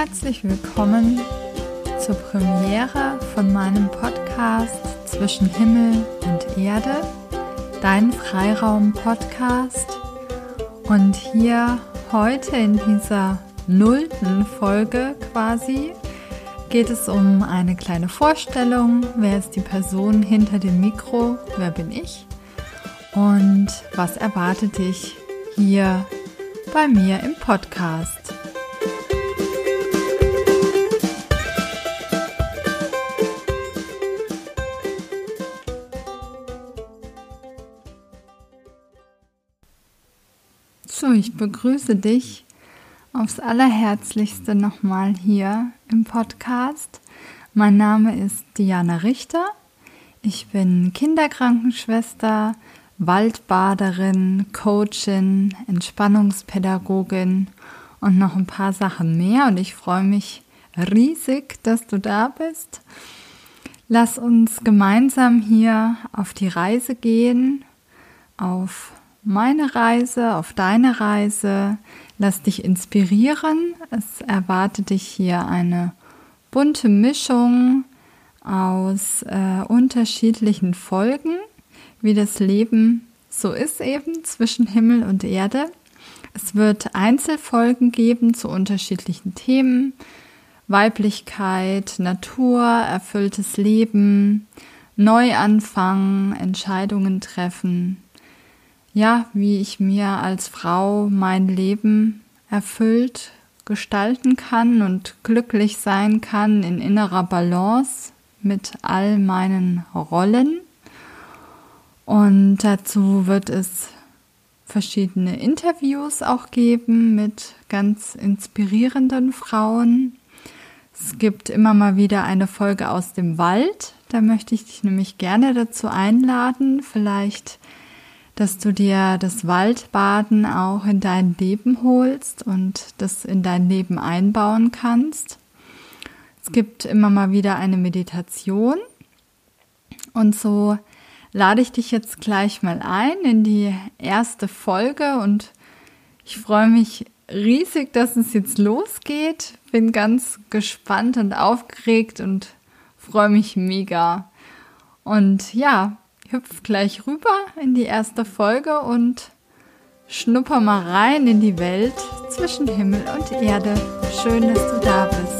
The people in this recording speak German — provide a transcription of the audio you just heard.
herzlich willkommen zur Premiere von meinem Podcast Zwischen Himmel und Erde, dein Freiraum-Podcast. Und hier heute in dieser nullten Folge quasi geht es um eine kleine Vorstellung. Wer ist die Person hinter dem Mikro? Wer bin ich? Und was erwartet dich hier bei mir im Podcast? So, ich begrüße dich aufs allerherzlichste nochmal hier im Podcast. Mein Name ist Diana Richter. Ich bin Kinderkrankenschwester, Waldbaderin, Coachin, Entspannungspädagogin und noch ein paar Sachen mehr. Und ich freue mich riesig, dass du da bist. Lass uns gemeinsam hier auf die Reise gehen, auf meine Reise, auf deine Reise. Lass dich inspirieren. Es erwartet dich hier eine bunte Mischung aus äh, unterschiedlichen Folgen, wie das Leben so ist eben zwischen Himmel und Erde. Es wird Einzelfolgen geben zu unterschiedlichen Themen. Weiblichkeit, Natur, erfülltes Leben, Neuanfang, Entscheidungen treffen, ja, wie ich mir als Frau mein Leben erfüllt gestalten kann und glücklich sein kann in innerer Balance mit all meinen Rollen. Und dazu wird es verschiedene Interviews auch geben mit ganz inspirierenden Frauen. Es gibt immer mal wieder eine Folge aus dem Wald. Da möchte ich dich nämlich gerne dazu einladen. Vielleicht dass du dir das Waldbaden auch in dein Leben holst und das in dein Leben einbauen kannst. Es gibt immer mal wieder eine Meditation und so lade ich dich jetzt gleich mal ein in die erste Folge und ich freue mich riesig, dass es jetzt losgeht. Bin ganz gespannt und aufgeregt und freue mich mega. Und ja, hüpf gleich rüber in die erste Folge und schnupper mal rein in die Welt zwischen Himmel und Erde. Schön, dass du da bist.